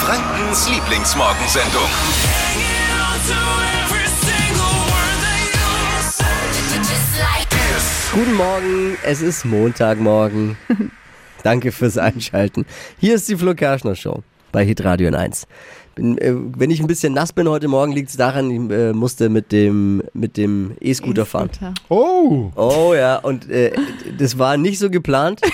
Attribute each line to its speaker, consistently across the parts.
Speaker 1: Frankens Lieblingsmorgensendung.
Speaker 2: Guten Morgen, es ist Montagmorgen. Danke fürs Einschalten. Hier ist die Flo Kerschner Show bei Hitradio in 1. Bin, äh, wenn ich ein bisschen nass bin heute Morgen, liegt es daran, ich äh, musste mit dem mit dem E-Scooter fahren.
Speaker 3: Oh,
Speaker 2: Oh ja, und äh, das war nicht so geplant.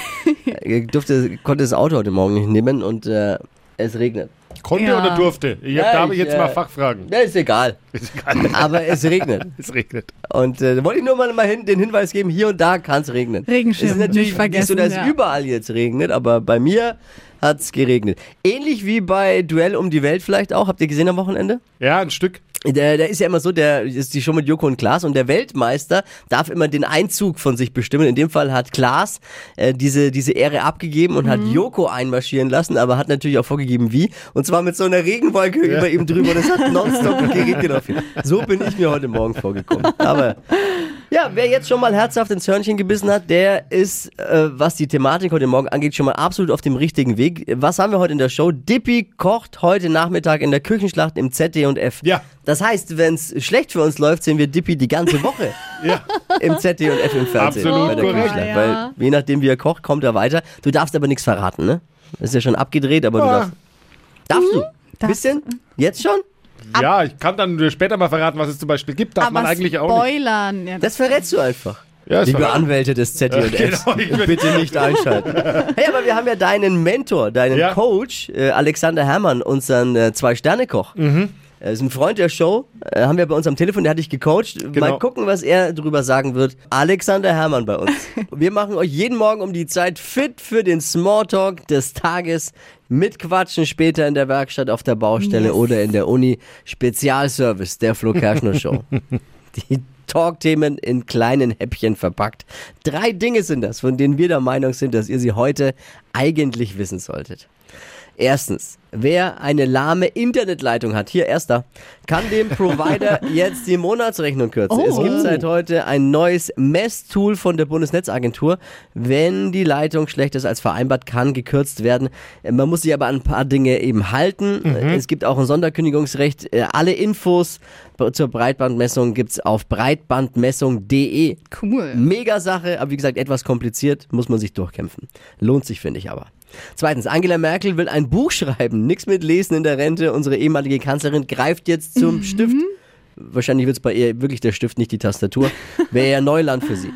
Speaker 2: Ich durfte, konnte das Auto heute Morgen nicht nehmen und äh, es regnet.
Speaker 3: konnte
Speaker 4: Ja.
Speaker 3: oder durfte? Ich
Speaker 2: Ja,
Speaker 3: da habe ich jetzt
Speaker 2: äh,
Speaker 3: mal Fachfragen.
Speaker 2: Ja, ist egal.
Speaker 3: Ist egal.
Speaker 2: Aber es regnet.
Speaker 3: Es regnet.
Speaker 2: Und äh, da wollte ich nur mal, mal hin, den Hinweis geben, hier und da kann es regnen.
Speaker 4: Regenschirm
Speaker 2: Es ist natürlich
Speaker 4: nicht vergessen,
Speaker 2: nicht so, dass
Speaker 4: ja.
Speaker 2: überall jetzt regnet, aber bei mir hat es geregnet. Ähnlich wie bei Duell um die Welt vielleicht auch. Habt ihr gesehen am Wochenende?
Speaker 3: Ja, ein Stück.
Speaker 2: Der, der ist ja immer so, der ist die Show mit Joko und Klaas und der Weltmeister darf immer den Einzug von sich bestimmen. In dem Fall hat Klaas äh, diese, diese Ehre abgegeben und hat Joko einmarschieren lassen, aber hat natürlich auch vorgegeben, wie. Und zwar mit so einer Regenwolke über ihm drüber und es hat nonstop geregnet auf ihn. So bin ich mir heute Morgen vorgekommen. Aber ja, wer jetzt schon mal herzhaft ins Hörnchen gebissen hat, der ist, äh, was die Thematik heute Morgen angeht, schon mal absolut auf dem richtigen Weg. Was haben wir heute in der Show? Dippy kocht heute Nachmittag in der Küchenschlacht im ZD&F.
Speaker 3: Ja.
Speaker 2: Das heißt, wenn es schlecht für uns läuft, sehen wir Dippy die ganze Woche
Speaker 3: Ja.
Speaker 2: im ZD&F im Fernsehen.
Speaker 3: Absolut
Speaker 2: bei der
Speaker 3: korrekt.
Speaker 2: Küchenschlacht.
Speaker 4: Ja.
Speaker 2: Weil je nachdem, wie er kocht, kommt er weiter. Du darfst aber nichts verraten, ne? Das ist ja schon abgedreht, aber du
Speaker 3: Ah.
Speaker 2: darfst. Darfst du?
Speaker 4: Darf-
Speaker 2: Bisschen? Jetzt schon?
Speaker 3: Ja, ich kann dann später mal verraten, was es zum Beispiel gibt. Darf
Speaker 4: Aber
Speaker 3: man eigentlich auch nicht.
Speaker 4: Spoilern. Ja,
Speaker 2: Das verrätst du einfach.
Speaker 3: Ja, das
Speaker 2: Liebe
Speaker 3: verrat-
Speaker 2: Anwälte des ZDFs,
Speaker 3: Genau, ich bin-
Speaker 2: bitte nicht einschalten. Hey, aber wir haben ja deinen Mentor, deinen
Speaker 3: Ja.
Speaker 2: Coach, äh, Alexander Herrmann, unseren äh, Zwei-Sterne-Koch. Er ist ein Freund der Show, äh, haben wir bei uns am Telefon, der hat dich gecoacht. Mal
Speaker 3: Genau.
Speaker 2: gucken, was er drüber sagen wird. Alexander Herrmann bei uns. wir machen euch jeden Morgen um die Zeit fit für den Smalltalk des Tages. Mit Quatschen später in der Werkstatt, auf der Baustelle
Speaker 4: Yes.
Speaker 2: oder in der Uni. Spezialservice der Flo Kerschner Show. Die Talkthemen in kleinen Häppchen verpackt. Drei Dinge sind das, von denen wir der Meinung sind, dass ihr sie heute eigentlich wissen solltet. Erstens, wer eine lahme Internetleitung hat, hier erster, kann dem Provider jetzt die Monatsrechnung kürzen. Es
Speaker 4: Oh.
Speaker 2: gibt seit heute ein neues Messtool von der Bundesnetzagentur. Wenn die Leitung schlechter ist als vereinbart, kann gekürzt werden. Man muss sich aber an ein paar Dinge eben halten. Es gibt auch ein Sonderkündigungsrecht. Äh, Alle Infos zur Breitbandmessung gibt's auf breitbandmessung.de.
Speaker 4: cool.
Speaker 2: Mega Sache, aber wie gesagt, etwas kompliziert, muss man sich durchkämpfen. Lohnt sich, finde ich aber. Zweitens, Angela Merkel will ein Buch schreiben. Nix mit Lesen in der Rente. Unsere ehemalige Kanzlerin greift jetzt zum Stift. Wahrscheinlich wird es bei ihr wirklich der Stift, nicht die Tastatur. Wäre ja Neuland für sie.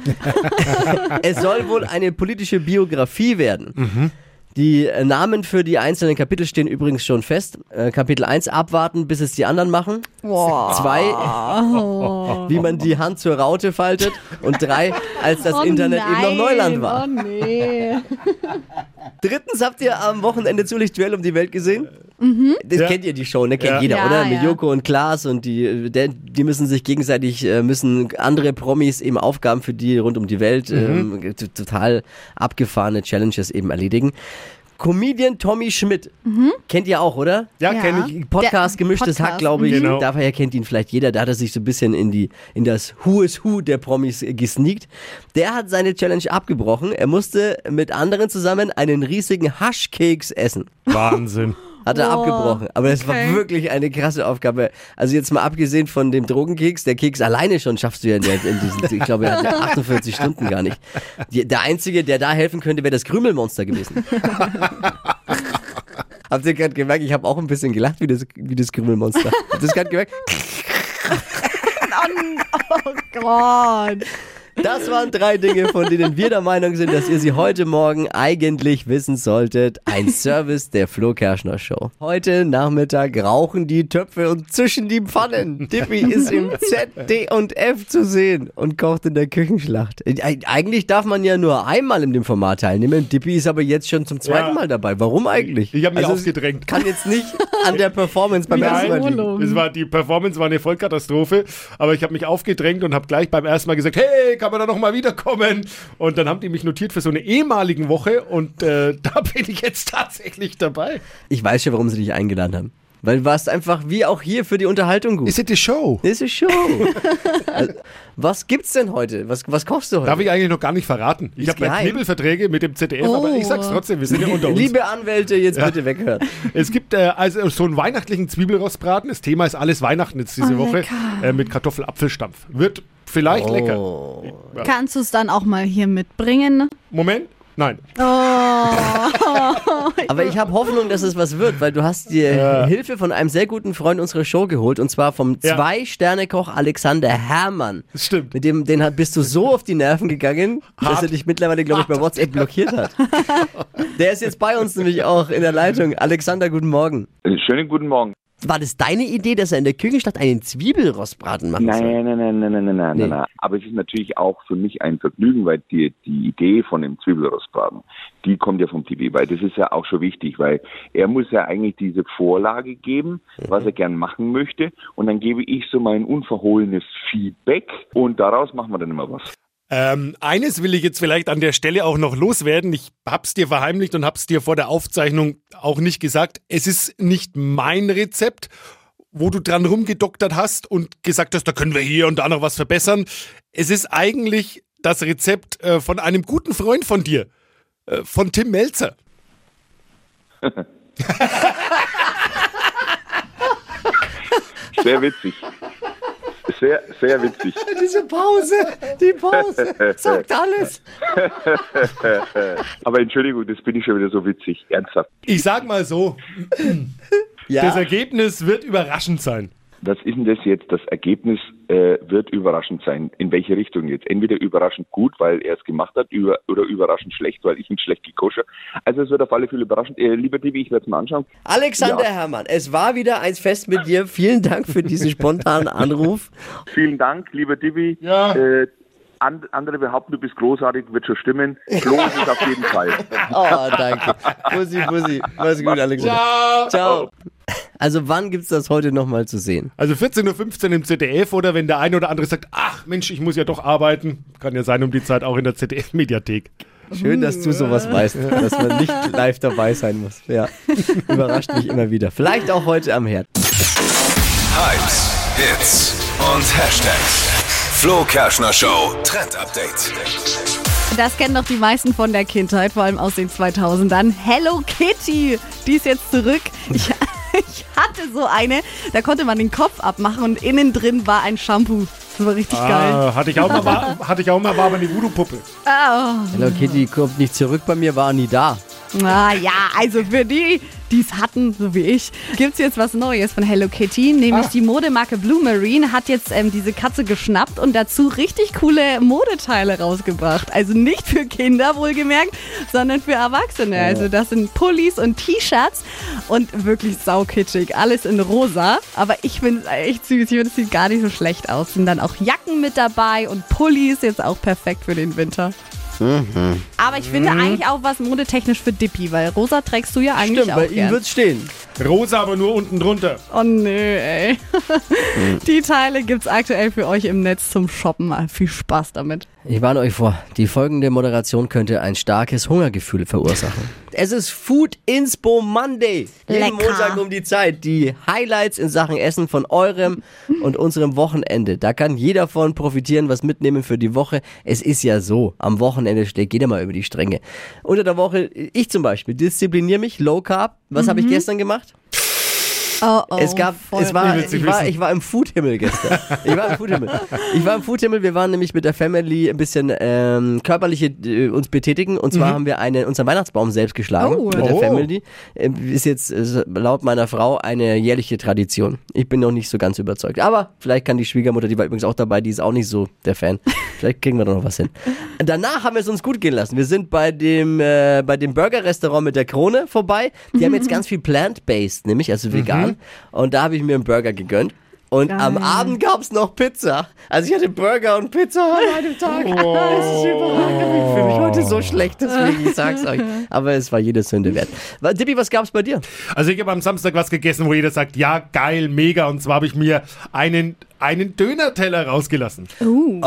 Speaker 2: es soll wohl eine politische Biografie werden. Die äh, Namen für die einzelnen Kapitel stehen übrigens schon fest. Äh, Kapitel 1 abwarten, bis es die anderen machen.
Speaker 4: Wow.
Speaker 2: Zwei, wie man die Hand zur Raute faltet. Und drei, als das
Speaker 4: Oh
Speaker 2: Internet eben noch Neuland war.
Speaker 4: Oh nee.
Speaker 2: Drittens habt ihr am Wochenende Zulicht Duell um die Welt gesehen? Das
Speaker 3: Ja.
Speaker 2: kennt ihr die Show, ne? Kennt
Speaker 3: Ja.
Speaker 2: jeder,
Speaker 4: Ja,
Speaker 2: oder? Mit
Speaker 4: ja.
Speaker 2: Joko und Klaas und die, der, die müssen sich gegenseitig, äh, müssen andere Promis eben Aufgaben für die rund um die Welt,
Speaker 3: Mhm.
Speaker 2: ähm, total abgefahrene Challenges eben erledigen. Comedian Tommy Schmidt. Kennt ihr auch, oder?
Speaker 3: Ja,
Speaker 4: Ja.
Speaker 3: kenne ich.
Speaker 2: Podcast
Speaker 4: Der
Speaker 2: Gemischtes
Speaker 4: Podcast,
Speaker 2: Hack, glaube ich.
Speaker 3: Genau.
Speaker 2: Daher kennt ihn vielleicht jeder. Da hat er sich so ein bisschen in, die, in das Who is Who der Promis äh, gesneakt. Der hat seine Challenge abgebrochen. Er musste mit anderen zusammen einen riesigen Haschkeks essen.
Speaker 3: Wahnsinn.
Speaker 2: Hat er
Speaker 4: Boah,
Speaker 2: abgebrochen. Aber das war
Speaker 4: okay.
Speaker 2: wirklich eine krasse Aufgabe. Also jetzt mal abgesehen von dem Drogenkeks, der Keks alleine schon schaffst du ja in, der, in diesen, ich glaube, er hat ja 48 Stunden gar nicht. Die, der Einzige, der da helfen könnte, wäre das Krümelmonster gewesen. Habt ihr gerade gemerkt, ich habe auch ein bisschen gelacht wie das, wie das Krümelmonster. Habt ihr das gerade gemerkt?
Speaker 4: Oh Gott.
Speaker 2: Das waren drei Dinge, von denen wir der Meinung sind, dass ihr sie heute Morgen eigentlich wissen solltet. Ein Service der Flo Kerschner Show. Heute Nachmittag rauchen die Töpfe und zischen die Pfannen. Dippy ist im Z, D und F zu sehen und kocht in der Küchenschlacht. Eig- Eigentlich darf man ja nur einmal in dem Format teilnehmen. Dippy ist aber jetzt schon zum zweiten
Speaker 3: Ja.
Speaker 2: Mal dabei. Warum eigentlich?
Speaker 3: Ich hab mich
Speaker 2: es
Speaker 3: aufgedrängt.
Speaker 2: Kann jetzt nicht an der Performance beim ersten Mal.
Speaker 3: Es war, die Performance war eine Vollkatastrophe, aber ich habe mich aufgedrängt und habe gleich beim ersten Mal gesagt, hey, kann man da noch mal wiederkommen? Und dann haben die mich notiert für so eine ehemaligen Woche und äh, da bin ich jetzt tatsächlich dabei.
Speaker 2: Ich weiß schon, warum sie dich eingeladen haben. Weil du warst einfach wie auch hier für die Unterhaltung gut.
Speaker 3: Ist it the show?
Speaker 2: Ist Show. Also, was gibt's denn heute? Was, was kochst du heute?
Speaker 3: Darf ich eigentlich noch gar nicht verraten. Ich habe ja. Knebelverträge mit dem ZDF, aber ich sag's trotzdem, wir sind ja unter uns.
Speaker 2: Liebe Anwälte, jetzt bitte weghören.
Speaker 3: Es gibt äh, also so einen weihnachtlichen Zwiebelrostbraten. Das Thema ist alles Weihnachten jetzt diese
Speaker 4: Oh,
Speaker 3: Woche. Äh, mit Kartoffelapfelstampf. Wird vielleicht lecker.
Speaker 2: Oh.
Speaker 4: Kannst du es dann auch mal hier mitbringen?
Speaker 3: Moment. Nein.
Speaker 4: Oh.
Speaker 2: Aber ich habe Hoffnung, dass es was wird, weil du hast dir Hilfe von einem sehr guten Freund unserer Show geholt und zwar vom
Speaker 3: Ja.
Speaker 2: Zwei-Sterne-Koch Alexander Herrmann.
Speaker 3: Das stimmt.
Speaker 2: Mit dem den hat, bist du so auf die Nerven gegangen, dass
Speaker 3: Hart.
Speaker 2: er dich mittlerweile, glaube ich, bei WhatsApp blockiert hat. Der ist jetzt bei uns nämlich auch in der Leitung. Alexander, guten Morgen.
Speaker 5: Schönen guten Morgen.
Speaker 2: War das deine Idee, dass er in der Küchenstadt einen Zwiebelrostbraten machen soll?
Speaker 5: Nein, nein, nein, nein, nein, nein, nein,
Speaker 2: Nee.
Speaker 5: nein, nein. Aber es ist natürlich auch für mich ein Vergnügen, weil die, die Idee von dem Zwiebelrostbraten, die kommt ja vom TV, weil das ist ja auch schon wichtig, weil er muss ja eigentlich diese Vorlage geben, was er gern machen möchte, und dann gebe ich so mein unverhohlenes Feedback und daraus machen wir dann immer was.
Speaker 3: Ähm, eines will ich jetzt vielleicht an der Stelle auch noch loswerden. Ich hab's dir verheimlicht und hab's dir vor der Aufzeichnung auch nicht gesagt. Es ist nicht mein Rezept, wo du dran rumgedoktert hast und gesagt hast, da können wir hier und da noch was verbessern. Es ist eigentlich das Rezept äh, von einem guten Freund von dir, äh, von Tim Melzer.
Speaker 5: Sehr witzig. Sehr, sehr witzig.
Speaker 2: Diese Pause, die Pause, sagt alles.
Speaker 5: Aber Entschuldigung, das bin ich schon wieder so witzig. Ernsthaft.
Speaker 3: Ich sag mal so, das
Speaker 2: Ja,
Speaker 3: Ergebnis wird überraschend sein.
Speaker 5: Was ist denn das jetzt? Das Ergebnis äh, wird überraschend sein. In welche Richtung jetzt? Entweder überraschend gut, weil er es gemacht hat, über, oder überraschend schlecht, weil ich ihn schlecht gekoscher. Also es wird auf alle Fälle überraschend. Äh, lieber Divi, ich werde es mal anschauen.
Speaker 2: Alexander
Speaker 5: Ja.
Speaker 2: Herrmann, es war wieder eins fest mit dir. Vielen Dank für diesen spontanen Anruf.
Speaker 5: Vielen Dank, lieber Divi.
Speaker 3: Ja.
Speaker 5: Äh, andere behaupten, du bist großartig, wird schon stimmen. Los ist auf jeden Fall.
Speaker 2: Oh, danke. Bussi, Bussi. Mach's gut, Alexander. Ciao. Also wann gibt's das heute nochmal zu sehen?
Speaker 3: Also 14.15 Uhr im ZDF oder wenn der eine oder andere sagt, ach Mensch, ich muss ja doch arbeiten, kann ja sein um die Zeit auch in der ZDF-Mediathek.
Speaker 2: Schön, dass du sowas weißt, dass man nicht live dabei sein muss. Ja, überrascht mich immer wieder. Vielleicht auch heute am Herd.
Speaker 1: Hypes, Hits und Hashtags. Flo Kerschner Show Trend Update.
Speaker 4: Das kennen doch die meisten von der Kindheit, vor allem aus den 2000ern. Hello Kitty, die ist jetzt zurück. Ich, ich hatte so eine, da konnte man den Kopf abmachen und innen drin war ein Shampoo. Das war richtig geil.
Speaker 3: Ah, hatte ich auch mal, war, hatte ich auch mal, war aber eine Voodoo-Puppe.
Speaker 4: Ah,
Speaker 2: Hello Kitty kommt nicht zurück bei mir, war nie da.
Speaker 4: Na ja, also für die, die es hatten, so wie ich, gibt's jetzt was Neues von Hello Kitty. Nämlich die Modemarke Blue Marine hat jetzt ähm, diese Katze geschnappt und dazu richtig coole Modeteile rausgebracht. Also nicht für Kinder wohlgemerkt, sondern für Erwachsene. Also das sind Pullis und T-Shirts und wirklich saukitschig. Alles in rosa. Aber ich finde es echt süß. Ich finde, es sieht gar nicht so schlecht aus. Sind dann auch Jacken mit dabei und Pullis jetzt auch perfekt für den Winter. Aber ich finde eigentlich auch was modetechnisch für Dippy, weil rosa trägst du ja eigentlich
Speaker 2: Stimmt,
Speaker 4: auch
Speaker 2: bei ihm
Speaker 4: gern.
Speaker 2: wird's stehen.
Speaker 3: Rosa, aber nur unten drunter.
Speaker 4: Oh nö, ey. Die Teile gibt's aktuell für euch im Netz zum Shoppen. Viel Spaß damit.
Speaker 2: Ich warne euch vor, die folgende Moderation könnte ein starkes Hungergefühl verursachen. Es ist Food Inspo Monday. Jeden
Speaker 4: Lecker.
Speaker 2: Montag um die Zeit. Die Highlights in Sachen Essen von eurem und unserem Wochenende. Da kann jeder von profitieren, was mitnehmen für die Woche. Es ist ja so, am Wochenende schlägt jeder mal über die Stränge. Unter der Woche, ich zum Beispiel, diszipliniere mich, Low Carb. Was habe ich gestern gemacht?
Speaker 4: Oh, oh.
Speaker 2: Es gab,
Speaker 4: voll
Speaker 2: es war,
Speaker 3: Ich
Speaker 2: ich war, ich war im Foodhimmel gestern. Ich war im Foodhimmel. Ich war im Foodhimmel. Wir waren nämlich mit der Family ein bisschen ähm, körperliche äh, uns betätigen. Und zwar haben wir eine, unseren Weihnachtsbaum selbst geschlagen
Speaker 4: Oh.
Speaker 2: mit der
Speaker 3: Oh.
Speaker 2: Family. Äh, Ist jetzt äh, laut meiner Frau eine jährliche Tradition. Ich bin noch nicht so ganz überzeugt. Aber vielleicht kann die Schwiegermutter, die war übrigens auch dabei, die ist auch nicht so der Fan. Vielleicht kriegen wir da noch was hin. Danach haben wir es uns gut gehen lassen. Wir sind bei dem, äh, bei dem Burger-Restaurant mit der Krone vorbei. Die haben jetzt ganz viel plant-based, nämlich also vegan. Und da habe ich mir einen Burger gegönnt. Und
Speaker 4: Geil.
Speaker 2: am Abend gab es noch Pizza. Also ich hatte Burger und Pizza an einem Tag. Das ist überragend. Ich fühle mich heute so schlecht, deswegen ich sag's euch. Aber es war jede Sünde wert. Dippi, was gab's bei dir?
Speaker 3: Also ich habe am Samstag was gegessen, wo jeder sagt, ja, geil, mega. Und zwar habe ich mir einen, einen Döner-Teller rausgelassen.
Speaker 4: Uh.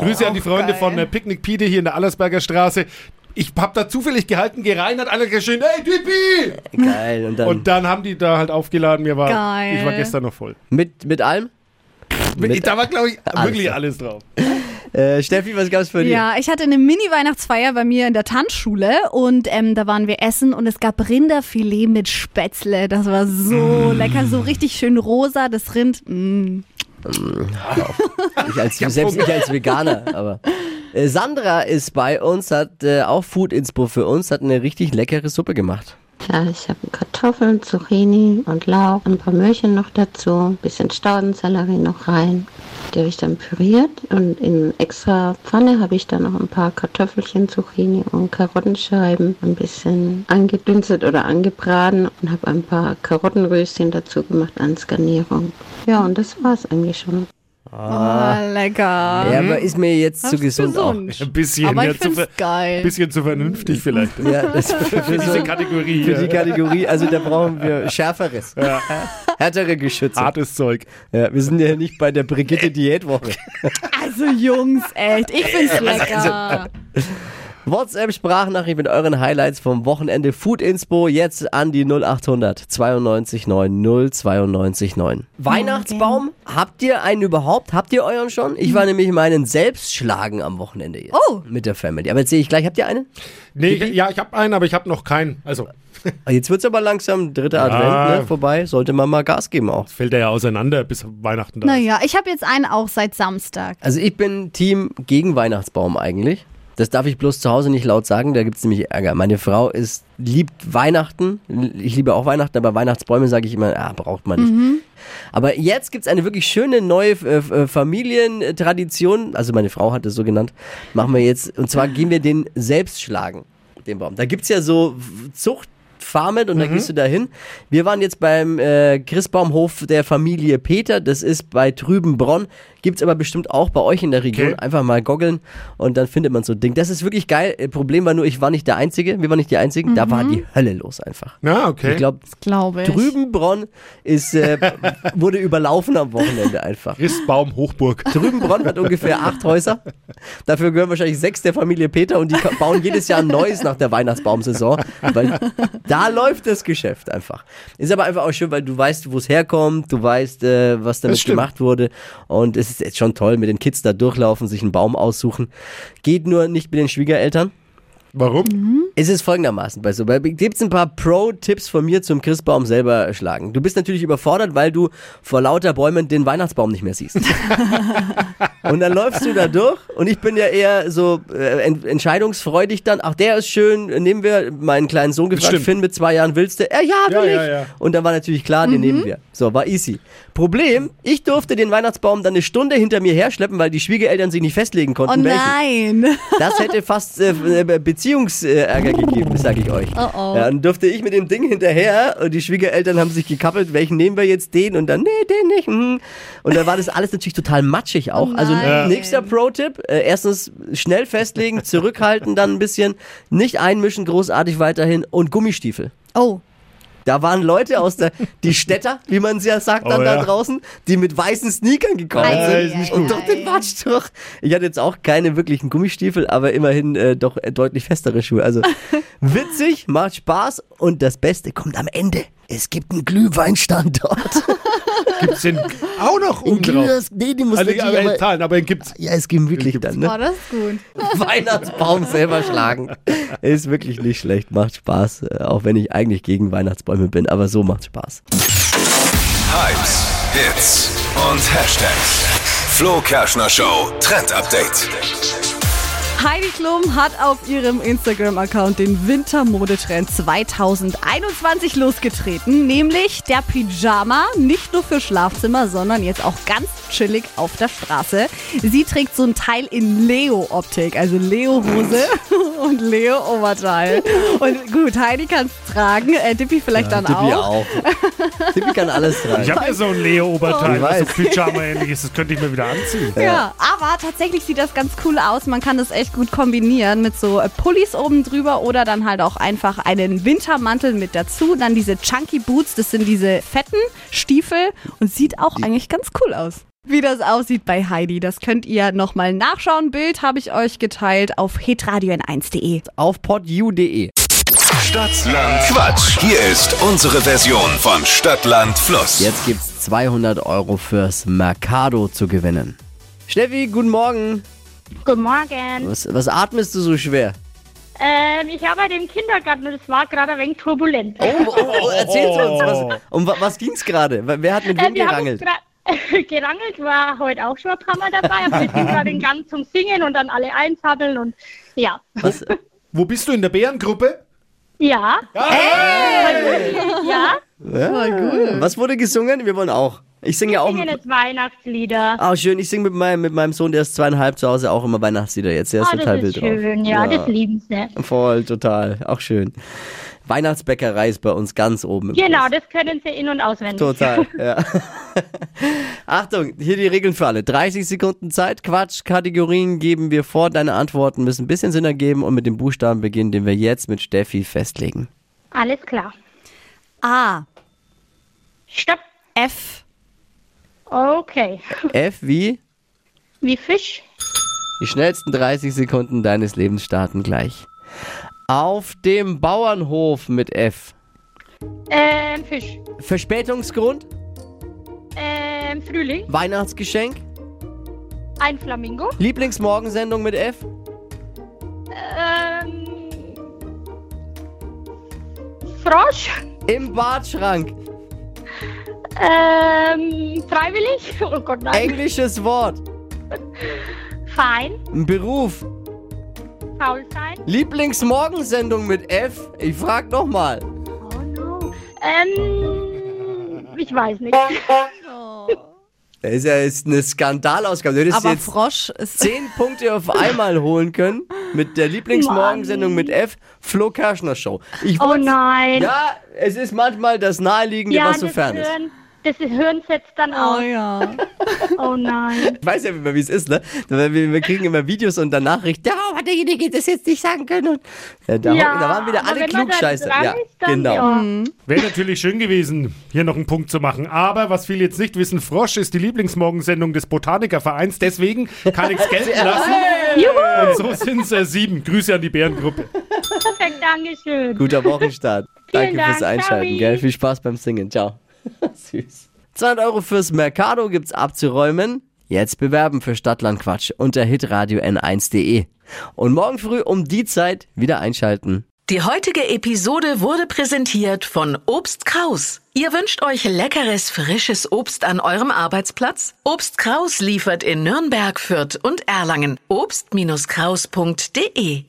Speaker 3: Grüße an die Freunde
Speaker 4: geil.
Speaker 3: von Picknick Pide hier in der Allersberger Straße. Ich hab da zufällig gehalten, gerein, hat einer geschrien, hey Typi!
Speaker 2: Geil. Und dann
Speaker 3: Und dann haben die da halt aufgeladen, mir war,
Speaker 4: Geil.
Speaker 3: ich war gestern noch voll.
Speaker 2: mit, mit allem? Mit-
Speaker 3: da war, glaube ich,
Speaker 2: Alles
Speaker 3: wirklich alles drauf.
Speaker 2: Äh, Steffi, was gab's für dir?
Speaker 4: Ja, ich hatte eine Mini-Weihnachtsfeier bei mir in der Tanzschule und ähm, da waren wir essen und es gab Rinderfilet mit Spätzle. Das war so lecker, so richtig schön rosa, das Rind. Mm.
Speaker 2: Ich als, selbst ich als Veganer, aber. Äh, Sandra ist bei uns, hat äh, auch Food Inspo für uns, hat eine richtig leckere Suppe gemacht.
Speaker 6: Ja, ich habe Kartoffeln, Zucchini und Lauch, ein paar Möhrchen noch dazu, ein bisschen Staudensellerie noch rein. Die habe ich dann püriert und in extra Pfanne habe ich dann noch ein paar Kartoffelchen, Zucchini und Karottenscheiben ein bisschen angedünstet oder angebraten und habe ein paar Karottenröschen dazu gemacht als Garnierung. Ja, und das war's eigentlich schon.
Speaker 4: Oh, lecker.
Speaker 2: Ja, aber ist mir jetzt zu
Speaker 4: Das ist
Speaker 2: gesund,
Speaker 3: Ein bisschen,
Speaker 4: Aber
Speaker 3: ja,
Speaker 4: ich
Speaker 3: zu,
Speaker 4: find's
Speaker 3: ver
Speaker 4: geil.
Speaker 3: bisschen zu vernünftig vielleicht.
Speaker 2: auch. Ja, das für,
Speaker 3: Für diese
Speaker 2: so,
Speaker 3: Kategorie.
Speaker 2: für die. Kategorie, also da brauchen wir schärferes,
Speaker 3: Ja,
Speaker 2: härtere Geschütze.
Speaker 3: hartes Zeug.
Speaker 2: Ja, wir sind ja nicht bei der Brigitte Diätwoche.
Speaker 4: Also Jungs, echt, ich find's lecker.
Speaker 2: WhatsApp-Sprachnachricht mit euren Highlights vom Wochenende. Food Inspo jetzt an die 0800 92 9 092 9. Weihnachtsbaum, habt ihr einen überhaupt? Habt ihr euren schon? Ich war nämlich meinen selbst schlagen am Wochenende jetzt.
Speaker 4: Oh.
Speaker 2: Mit der Family. Aber erzähle ich gleich, habt ihr einen?
Speaker 3: Nee, ja, ich habe einen, aber ich habe noch keinen. Also
Speaker 2: Jetzt wird's aber langsam dritter
Speaker 3: Ja.
Speaker 2: Advent ne, vorbei. Sollte man mal Gas geben auch.
Speaker 3: fällt er ja auseinander bis Weihnachten da. ist.
Speaker 4: Naja, ich habe jetzt einen auch seit Samstag.
Speaker 2: Also ich bin Team gegen Weihnachtsbaum eigentlich. Das darf ich bloß zu Hause nicht laut sagen, da gibt's nämlich Ärger. Meine Frau ist, liebt Weihnachten. Ich liebe auch Weihnachten, aber Weihnachtsbäume sage ich immer, ah, braucht man nicht. Aber jetzt gibt's eine wirklich schöne neue äh, äh, Familientradition. Also meine Frau hat es so genannt. Machen wir jetzt. Und zwar gehen wir den selbst schlagen, den Baum. Da gibt's ja so Zuchtfarmen und da gehst du da hin. Wir waren jetzt beim äh, Christbaumhof der Familie Peter. Das ist bei Trübenbronn. Gibt's aber bestimmt auch bei euch in der Region.
Speaker 3: Okay.
Speaker 2: Einfach mal goggeln und dann findet man so ein Ding. Das ist wirklich geil. Äh, Problem war nur, ich war nicht der Einzige. Wir waren nicht die Einzigen. Da war die Hölle los einfach.
Speaker 3: Na, okay.
Speaker 2: Ich glaube,
Speaker 4: ich.
Speaker 2: Trübenbronn ist, äh, wurde überlaufen am Wochenende einfach.
Speaker 3: Christbaum Hochburg.
Speaker 2: Trübenbronn hat ungefähr acht Häuser. Dafür gehören wahrscheinlich sechs der Familie Peter und die bauen jedes Jahr ein neues nach der Weihnachtsbaumsaison. Weil da läuft das Geschäft einfach. Ist aber einfach auch schön, weil du weißt, wo es herkommt, du weißt, äh, was damit gemacht wurde. Und es ist jetzt schon toll, mit den Kids da durchlaufen, sich einen Baum aussuchen. Geht nur nicht mit den Schwiegereltern.
Speaker 3: Warum?
Speaker 2: Es ist folgendermaßen bei so. Gibt es ein paar Pro-Tipps von mir zum Christbaum selber schlagen. Du bist natürlich überfordert, weil du vor lauter Bäumen den Weihnachtsbaum nicht mehr siehst. und dann läufst du da durch und ich bin ja eher so äh, en entscheidungsfreudig dann. Ach, der ist schön, nehmen wir meinen kleinen Sohn gefragt,
Speaker 3: Stimmt.
Speaker 2: Finn mit zwei Jahren willst du? Äh, ja,
Speaker 3: Ja,
Speaker 2: will ich.
Speaker 3: ja, ja.
Speaker 2: Und dann war natürlich klar, den nehmen wir. So, war easy. Problem, ich durfte den Weihnachtsbaum dann eine Stunde hinter mir herschleppen, weil die Schwiegereltern sich nicht festlegen
Speaker 4: Oh
Speaker 2: konnten, welchen.
Speaker 4: nein.
Speaker 2: Das hätte fast äh, äh, Beziehungsärger gegeben, sage ich euch.
Speaker 4: Oh oh.
Speaker 2: Ja, dann durfte ich mit dem Ding hinterher und die Schwiegereltern haben sich gekappelt, welchen nehmen wir jetzt, den und dann, nee, den nicht. hm. Und dann war das alles natürlich total matschig auch.
Speaker 4: Oh
Speaker 2: also
Speaker 4: nein.
Speaker 2: nächster Pro-Tipp, äh, erstens schnell festlegen, zurückhalten dann ein bisschen, nicht einmischen großartig weiterhin und Gummistiefel.
Speaker 4: Oh.
Speaker 2: Da waren Leute aus der, die Städter, wie man es ja sagt, dann
Speaker 3: Oh,
Speaker 2: da
Speaker 3: ja.
Speaker 2: draußen, die mit weißen Sneakern gekommen
Speaker 4: Ei,
Speaker 2: sind. und durch den Matsch durch. Ich hatte jetzt auch keine wirklichen Gummistiefel, aber immerhin äh, doch deutlich festere Schuhe. Also witzig, macht Spaß und das Beste kommt am Ende. Es gibt einen Glühweinstand dort.
Speaker 3: Gibt's den auch noch oben drauf?
Speaker 2: Nee, die muss
Speaker 3: Also,
Speaker 2: wirklich,
Speaker 3: aber,
Speaker 2: aber,
Speaker 3: Zahlen, aber den gibt's.
Speaker 2: ja, ist gemütlich dann, ne?
Speaker 4: Oh, das ist gut.
Speaker 2: Weihnachtsbaum selber schlagen. Ist wirklich nicht schlecht, macht Spaß. äh, Auch wenn ich eigentlich gegen Weihnachtsbäume bin, aber so macht Spaß.
Speaker 1: Hypes, Hits und Hashtags. Flo Kerschner Show Trend Update.
Speaker 4: Heidi Klum hat auf ihrem Instagram-Account den Wintermodetrend 2021 losgetreten, nämlich der Pyjama, nicht nur für Schlafzimmer, sondern jetzt auch ganz chillig auf der Straße. Sie trägt so ein Teil in Leo-Optik, also Leo-Hose und Leo-Oberteil. Und gut, Heidi kann es tragen, äh, Dippy vielleicht dann
Speaker 2: Tippi
Speaker 4: auch.
Speaker 2: auch. Tippi kann alles tragen.
Speaker 3: Ich habe ja so ein Leo-Oberteil,
Speaker 2: Ich
Speaker 3: was so. Pyjama-ähnlich ist. Das könnte ich mir wieder anziehen.
Speaker 4: Ja, aber tatsächlich sieht das ganz cool aus. Man kann das echt gut kombinieren mit so äh, Pullis oben drüber oder dann halt auch einfach einen Wintermantel mit dazu. Dann diese Chunky Boots, das sind diese fetten Stiefel und sieht auch eigentlich ganz cool aus. Wie das aussieht bei Heidi, das könnt ihr nochmal nachschauen. Bild habe ich euch geteilt auf hitradio n1.de.
Speaker 2: Auf podu.de.
Speaker 1: Stadtland Quatsch. Hier ist unsere Version von Stadtland Fluss.
Speaker 2: Jetzt gibt's 200 Euro fürs Mercado zu gewinnen. Steffi, guten Morgen.
Speaker 7: Guten Morgen.
Speaker 2: Was, was atmest du so schwer?
Speaker 7: Ähm, ich arbeite im Kindergarten und es war gerade ein wenig turbulent.
Speaker 2: Oh, oh, oh erzähl's uns. Was, um wa- was ging's gerade? Wer hat mit
Speaker 7: Äh,
Speaker 2: wem
Speaker 7: haben
Speaker 2: gerangelt?
Speaker 7: gra- gerangelt, war heute auch schon ein paar Mal dabei, aber wir sind gerade in Gang zum Singen und dann alle einsammeln und ja.
Speaker 2: Was,
Speaker 3: Wo bist du in der Bärengruppe?
Speaker 7: Ja. Ja,
Speaker 2: was wurde gesungen? Wir wollen auch. Ich singe ja auch.
Speaker 7: singen
Speaker 2: Mit,
Speaker 7: jetzt Weihnachtslieder.
Speaker 2: oh, schön. Ich singe mit meinem, mit meinem Sohn, der ist zweieinhalb zu Hause, auch immer Weihnachtslieder jetzt. Der ist
Speaker 7: Ah,
Speaker 2: total
Speaker 7: das ist
Speaker 2: wild drauf.
Speaker 7: schön, ja, das lieben sie.
Speaker 2: Voll, total. Auch schön. Weihnachtsbäckerei ist bei uns ganz oben. im
Speaker 7: Genau,
Speaker 2: Kurs.
Speaker 7: das können sie in- und auswendig.
Speaker 2: Total, ja. Achtung, hier die Regeln für alle. 30 Sekunden Zeit, Quatsch, Kategorien geben wir vor. Deine Antworten müssen ein bisschen Sinn ergeben und mit dem Buchstaben beginnen, den wir jetzt mit Steffi festlegen.
Speaker 7: Alles klar.
Speaker 4: A.
Speaker 7: Stopp.
Speaker 4: F.
Speaker 7: Okay.
Speaker 2: F wie?
Speaker 7: Wie Fisch.
Speaker 2: Die schnellsten 30 Sekunden deines Lebens starten gleich. Auf dem Bauernhof mit F.
Speaker 7: Ähm, Fisch.
Speaker 2: Verspätungsgrund?
Speaker 7: Ähm, Frühling.
Speaker 2: Weihnachtsgeschenk?
Speaker 7: Ein Flamingo.
Speaker 2: Lieblingsmorgensendung mit F?
Speaker 7: Ähm, Frosch.
Speaker 2: Im Badschrank.
Speaker 7: Ähm, freiwillig? Oh Gott, nein.
Speaker 2: Englisches Wort.
Speaker 7: Fein.
Speaker 2: Beruf.
Speaker 7: Faul sein.
Speaker 2: Lieblingsmorgensendung mit F? Ich frag nochmal.
Speaker 7: Oh no. Ähm, ich weiß nicht.
Speaker 2: Das ist ja jetzt eine Skandalausgabe. Du hättest
Speaker 4: Aber
Speaker 2: jetzt
Speaker 4: Frosch ist.
Speaker 2: zehn Punkte auf einmal holen können mit der Lieblingsmorgensendung mit F, Flo Kerschner Show. Ich
Speaker 7: Oh nein.
Speaker 2: Ja, es ist manchmal das Naheliegende, was so fern ist.
Speaker 7: hören, das hören sie jetzt dann
Speaker 4: Oh
Speaker 7: auch.
Speaker 4: ja.
Speaker 7: Oh nein.
Speaker 2: Ich weiß ja immer, wie es ist, ne? Weil Wir, wir kriegen immer Videos und dann Nachrichten, ja, warum hat derjenige das jetzt nicht sagen können? Und, ja, da,
Speaker 7: ja,
Speaker 2: da waren wieder alle
Speaker 7: dran
Speaker 2: Ja, genau.
Speaker 7: Ja.
Speaker 3: Wäre natürlich schön gewesen, hier noch einen Punkt zu machen. Aber was viele jetzt nicht wissen, Frosch ist die Lieblingsmorgensendung des Botanikervereins. Deswegen kann ich es gelten lassen. Und so sind es äh, sieben. Grüße an die Bärengruppe.
Speaker 7: Perfekt, Dankeschön.
Speaker 2: Guter Wochenstart. Danke fürs
Speaker 7: Dank,
Speaker 2: Einschalten,
Speaker 7: sorry.
Speaker 2: gell? Viel Spaß beim Singen. Ciao. Süß. 200 Euro fürs Mercado gibt's abzuräumen. Jetzt bewerben für Stadtland Quatsch unter hitradio n1.de. Und morgen früh um die Zeit wieder einschalten.
Speaker 8: Die heutige Episode wurde präsentiert von Obst Kraus. Ihr wünscht euch leckeres, frisches Obst an eurem Arbeitsplatz? Obst Kraus liefert in Nürnberg, Fürth und Erlangen. Obst-Kraus.de